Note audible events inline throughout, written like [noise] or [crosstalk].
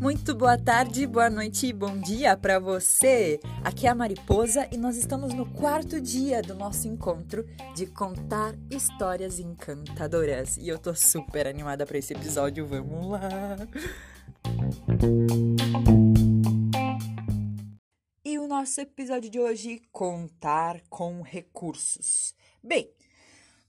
Muito boa tarde, boa noite e bom dia para você. Aqui é a Mariposa e nós estamos no quarto dia do nosso encontro de contar histórias encantadoras. E eu tô super animada para esse episódio. Vamos lá. E o nosso episódio de hoje contar com recursos. Bem,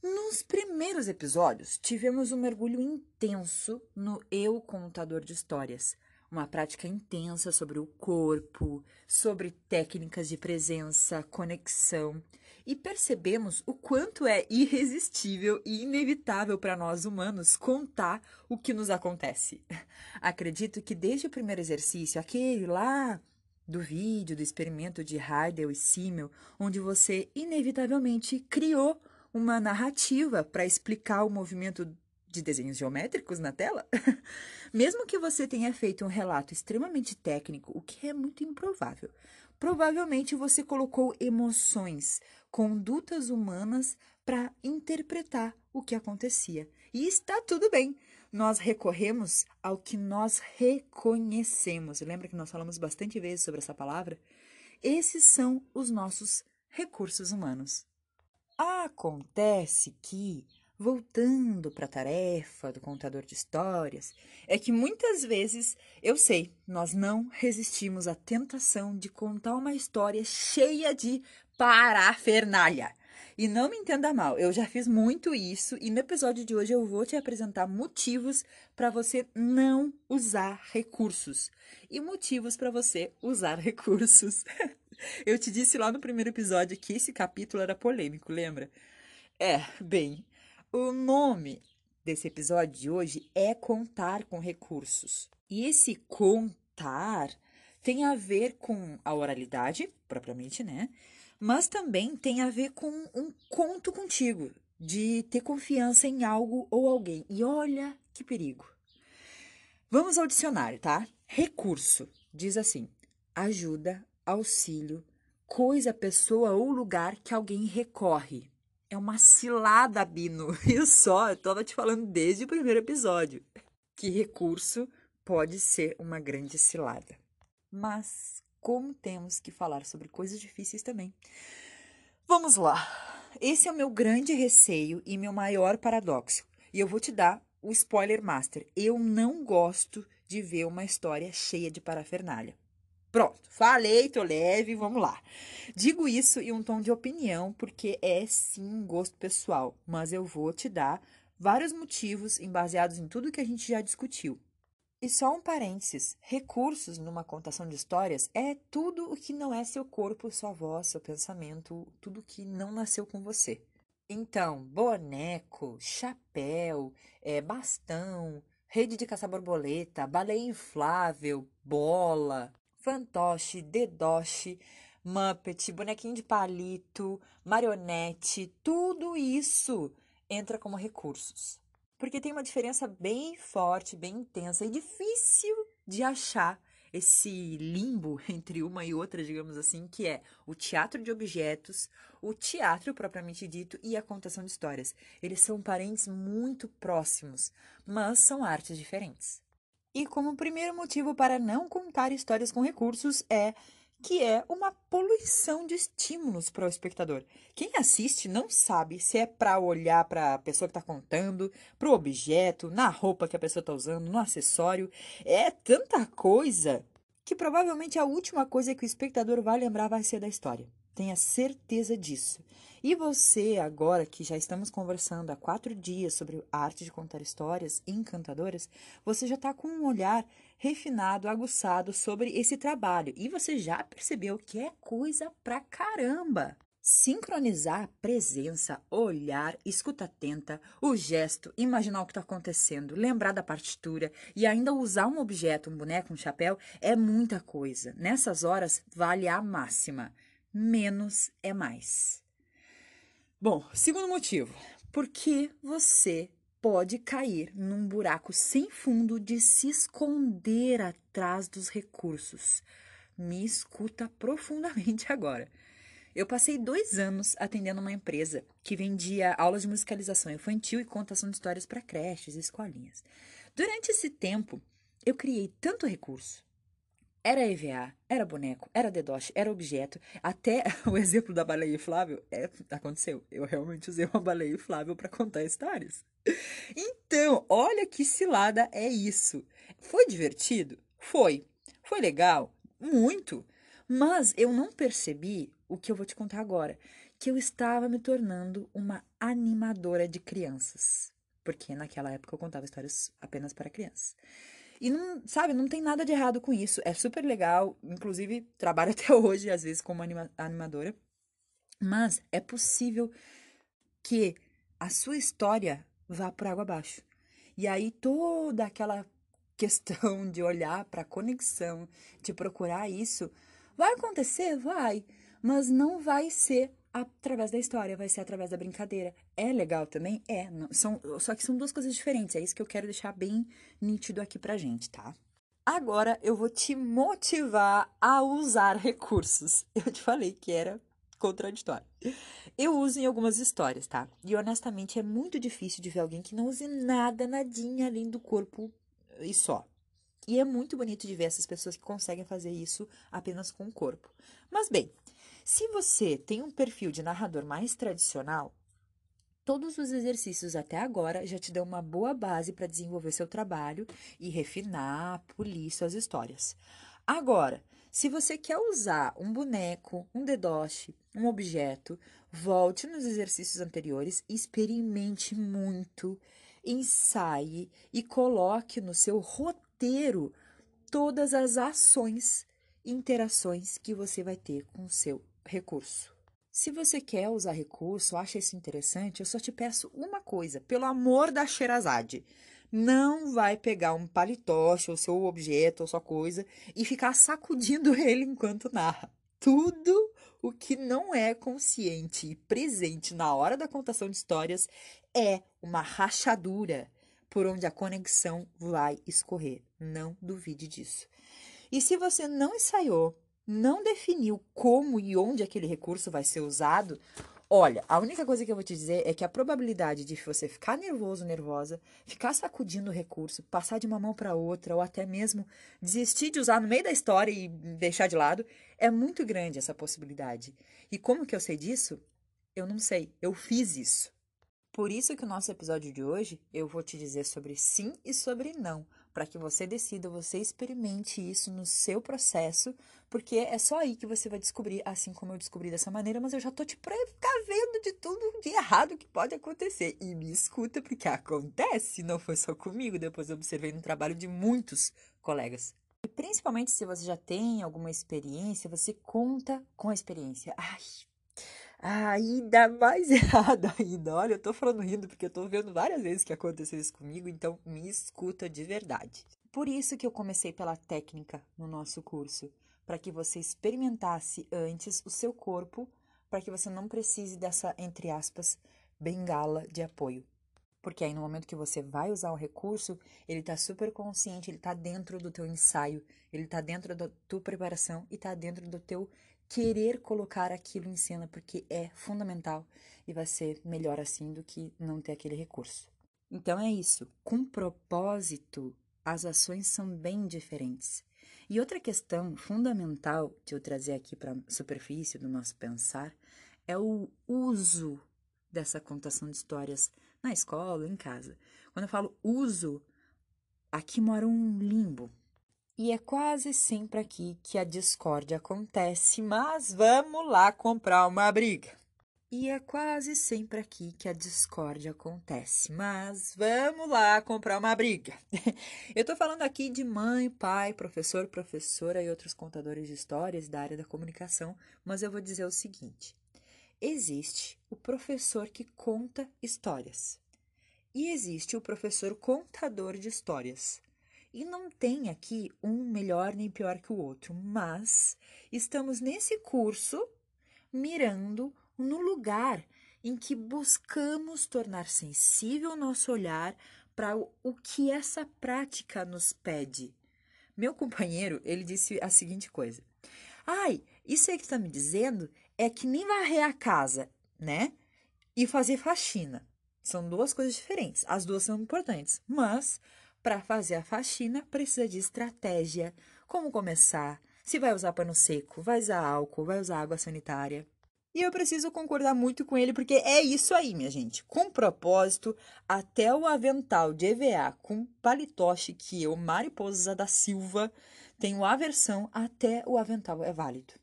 nos primeiros episódios, tivemos um mergulho intenso no eu contador de histórias uma prática intensa sobre o corpo, sobre técnicas de presença, conexão, e percebemos o quanto é irresistível e inevitável para nós humanos contar o que nos acontece. [laughs] Acredito que desde o primeiro exercício, aquele lá do vídeo, do experimento de Heidel e Simmel, onde você inevitavelmente criou uma narrativa para explicar o movimento de desenhos geométricos na tela? [laughs] Mesmo que você tenha feito um relato extremamente técnico, o que é muito improvável, provavelmente você colocou emoções, condutas humanas para interpretar o que acontecia. E está tudo bem. Nós recorremos ao que nós reconhecemos. Lembra que nós falamos bastante vezes sobre essa palavra? Esses são os nossos recursos humanos. Acontece que voltando para a tarefa do contador de histórias, é que muitas vezes, eu sei, nós não resistimos à tentação de contar uma história cheia de parafernália. E não me entenda mal, eu já fiz muito isso e no episódio de hoje eu vou te apresentar motivos para você não usar recursos e motivos para você usar [laughs] recursos. Eu te disse lá no primeiro episódio que esse capítulo era polêmico, lembra? É, bem, o nome desse episódio de hoje é Contar com Recursos. E esse contar tem a ver com a oralidade, propriamente, né? Mas também tem a ver com um conto contigo, de ter confiança em algo ou alguém. E olha que perigo. Vamos ao dicionário, tá? Recurso diz assim: ajuda, auxílio, coisa, pessoa ou lugar que alguém recorre. É uma cilada, Bino. [laughs] E só, eu tava te falando desde o primeiro episódio. Que recurso pode ser uma grande cilada. Mas como temos que falar sobre coisas difíceis também. Vamos lá. Esse é o meu grande receio e meu maior paradoxo. E eu vou te dar o spoiler master. Eu não gosto de ver uma história cheia de parafernália. Pronto, falei, tô leve, vamos lá. Digo isso em um tom de opinião, porque é sim um gosto pessoal, mas eu vou te dar vários motivos baseados em tudo que a gente já discutiu. E só um parênteses: recursos numa contação de histórias é tudo o que não é seu corpo, sua voz, seu pensamento, tudo que não nasceu com você. Então, boneco, chapéu, é, bastão, rede de caça-borboleta, baleia inflável, bola, fantoche, dedoche, Muppet, bonequinho de palito, marionete, tudo isso entra como recursos. Porque tem uma diferença bem forte, bem intensa e difícil de achar esse limbo [laughs] entre uma e outra, digamos assim, que é o teatro de objetos, o teatro propriamente dito e a contação de histórias. Eles são parentes muito próximos, mas são artes diferentes. E como primeiro motivo para não contar histórias com recursos é que é uma poluição de estímulos para o espectador. Quem assiste não sabe se é para olhar para a pessoa que está contando, para o objeto, na roupa que a pessoa está usando, no acessório. É tanta coisa que provavelmente a última coisa que o espectador vai lembrar vai ser da história. Tenha certeza disso. E você, agora que já estamos conversando há quatro dias sobre a arte de contar histórias encantadoras, você já está com um olhar refinado, aguçado sobre esse trabalho. E você já percebeu que é coisa pra caramba. Sincronizar presença, olhar, escuta atenta, o gesto, imaginar o que está acontecendo, lembrar da partitura e ainda usar um objeto, um boneco, um chapéu, é muita coisa. Nessas horas, vale a máxima. Menos é mais. Bom, segundo motivo, porque você pode cair num buraco sem fundo de se esconder atrás dos recursos. Me escuta profundamente [laughs] agora. Eu passei dois anos atendendo uma empresa que vendia aulas de musicalização infantil e contação de histórias para creches e escolinhas. Durante esse tempo, eu criei tanto recurso. Era EVA, era boneco, era DDoS, era objeto. Até [laughs] o exemplo da baleia inflável é, aconteceu. Eu realmente usei uma baleia inflável para contar histórias. Então, olha que cilada é isso. Foi divertido? Foi. Foi legal? Muito. Mas eu não percebi o que eu vou te contar agora, que eu estava me tornando uma animadora de crianças, porque naquela época eu contava histórias apenas para crianças. E não, sabe, não tem nada de errado com isso. É super legal, inclusive trabalho [laughs] até hoje às vezes como anima animadora. Mas é possível que a sua história vá por água abaixo. E aí toda aquela questão [laughs] de olhar para a conexão, de procurar isso, Vai acontecer? Vai. Mas não vai ser através da história, vai ser através da brincadeira. É legal também? É. São, só que são duas coisas diferentes. É isso que eu quero deixar bem nítido aqui pra gente, tá? Agora eu vou te motivar a usar recursos. [laughs] Eu te falei que era contraditório. Eu uso em algumas histórias, tá? E honestamente é muito difícil de ver alguém que não use nada, nadinha além do corpo e só. E é muito bonito de ver essas pessoas que conseguem fazer isso apenas com o corpo. Mas bem, se você tem um perfil de narrador mais tradicional, todos os exercícios até agora já te dão uma boa base para desenvolver seu trabalho e refinar, polir suas histórias. Agora, se você quer usar um boneco, um dedoche, um objeto, volte nos exercícios anteriores, experimente muito, ensaie e coloque no seu roteiro todas as ações e interações que você vai ter com o seu recurso. Se você quer usar recurso, acha isso interessante, eu só te peço uma coisa, pelo amor da Sherazade. Não vai pegar um palitoche ou seu objeto ou sua coisa e ficar sacudindo [laughs] ele enquanto narra. Tudo o que não é consciente e presente na hora da contação de histórias é uma rachadura por onde a conexão vai escorrer. Não duvide disso. E se você não ensaiou, não definiu como e onde aquele recurso vai ser usado, olha, a única coisa que eu vou te dizer é que a probabilidade de você ficar nervoso, nervosa, ficar sacudindo o recurso, passar de uma mão para outra ou até mesmo desistir de usar no meio da história e deixar de lado, é muito grande essa possibilidade. E como que eu sei disso? Eu não sei, eu fiz isso. Por isso que o nosso episódio de hoje eu vou te dizer sobre sim e sobre não, para que você decida, você experimente isso no seu processo, porque é só aí que você vai descobrir, assim como eu descobri dessa maneira, mas eu já tô te prevendo de tudo de errado que pode acontecer. E me escuta, porque acontece, não foi só comigo, depois eu observei no trabalho de muitos colegas. E principalmente se você já tem alguma experiência, você conta com a experiência. Ai, ainda mais [laughs] errado ainda. Olha, eu tô falando rindo porque eu tô vendo várias vezes que aconteceu isso comigo, então me escuta de verdade. Por isso que eu comecei pela técnica no nosso curso, para que você experimentasse antes o seu corpo, para que você não precise dessa, entre aspas, bengala de apoio. Porque aí no momento que você vai usar o recurso, ele está super consciente, ele está dentro do teu ensaio, ele está dentro da tua preparação e está dentro do teu querer colocar aquilo em cena, porque é fundamental e vai ser melhor assim do que não ter aquele recurso. Então é isso. Com propósito, as ações são bem diferentes. E outra questão fundamental de eu trazer aqui para a superfície do nosso pensar é o uso dessa contação de histórias na escola, em casa. Quando eu falo uso, aqui mora um limbo, e é quase sempre aqui que a discórdia acontece, mas vamos lá comprar uma briga. E é quase sempre aqui que a discórdia acontece, mas vamos lá comprar uma briga. [laughs] Eu estou falando aqui de mãe, pai, professor, professora e outros contadores de histórias da área da comunicação, mas eu vou dizer o seguinte: existe o professor que conta histórias e existe o professor contador de histórias. E não tem aqui um melhor nem pior que o outro, mas estamos nesse curso mirando no lugar em que buscamos tornar sensível o nosso olhar para o que essa prática nos pede. Meu companheiro, ele disse a seguinte coisa: Ai, isso aí que está me dizendo é que nem varrer a casa, né? E fazer faxina. São duas coisas diferentes. As duas são importantes, mas para fazer a faxina precisa de estratégia, como começar, se vai usar pano seco, vai usar álcool, vai usar água sanitária. E eu preciso concordar muito com ele, porque é isso aí, minha gente. Com propósito, até o avental de EVA com palitoche que eu, Mariposa da Silva, tenho aversão, até o avental é válido.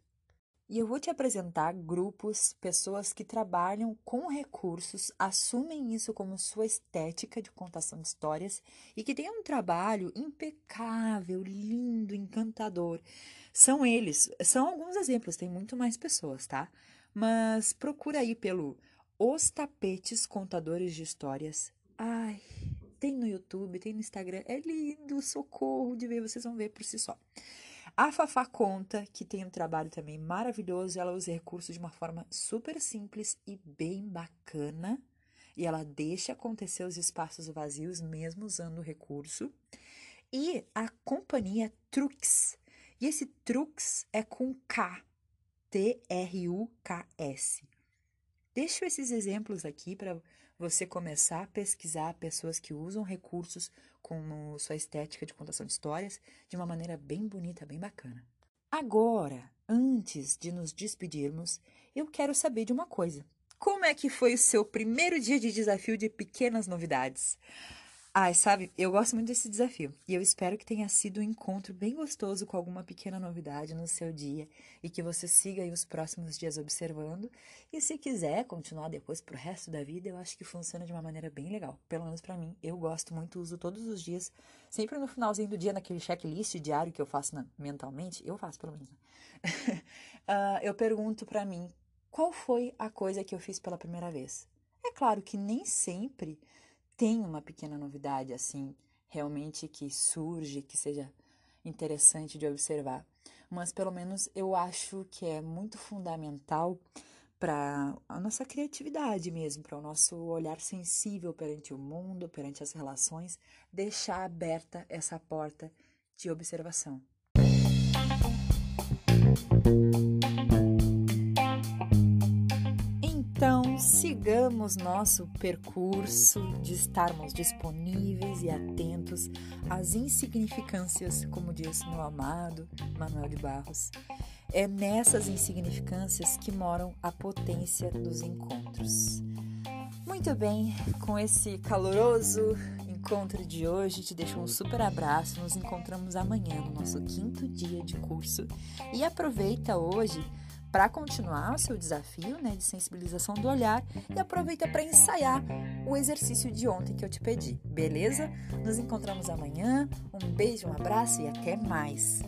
E eu vou te apresentar grupos, pessoas que trabalham com recursos, assumem isso como sua estética de contação de histórias e que têm um trabalho impecável, lindo, encantador. São eles, são alguns exemplos, tem muito mais pessoas, tá? Mas procura aí pelo Os Tapetes Contadores de Histórias. Ai, tem no YouTube, tem no Instagram. É lindo, socorro de ver, vocês vão ver por si só. A Fafá conta que tem um trabalho também maravilhoso. Ela usa recursos de uma forma super simples e bem bacana. E ela deixa acontecer os espaços vazios mesmo usando o recurso. E a companhia Trux. E esse Trux é com K. T-R-U-K-S. Deixo esses exemplos aqui para você começar a pesquisar pessoas que usam recursos como sua estética de contação de histórias de uma maneira bem bonita, bem bacana. Agora, antes de nos despedirmos, eu quero saber de uma coisa. Como é que foi o seu primeiro dia de desafio de pequenas novidades? Ai, sabe, eu gosto muito desse desafio e eu espero que tenha sido um encontro bem gostoso com alguma pequena novidade no seu dia e que você siga aí os próximos dias observando. E se quiser continuar depois pro resto da vida, eu acho que funciona de uma maneira bem legal. Pelo menos para mim, eu gosto muito, uso todos os dias, sempre no finalzinho do dia, naquele checklist diário que eu faço na, mentalmente, eu faço pelo menos. uh, [laughs] eu pergunto para mim qual foi a coisa que eu fiz pela primeira vez. É claro que nem sempre tem uma pequena novidade assim, realmente que surge, que seja interessante de observar. Mas pelo menos eu acho que é muito fundamental para a nossa criatividade mesmo, para o nosso olhar sensível perante o mundo, perante as relações, deixar aberta essa porta de observação. Sigamos nosso percurso de estarmos disponíveis e atentos às insignificâncias, como diz meu amado Manuel de Barros. É nessas insignificâncias que moram a potência dos encontros. Muito bem, com esse caloroso encontro de hoje, te deixo um super abraço. Nos encontramos amanhã no nosso quinto dia de curso e aproveita hoje para continuar o seu desafio né, de sensibilização do olhar e aproveita para ensaiar o exercício de ontem que eu te pedi, beleza? Nos encontramos amanhã. Um beijo, um abraço e até mais!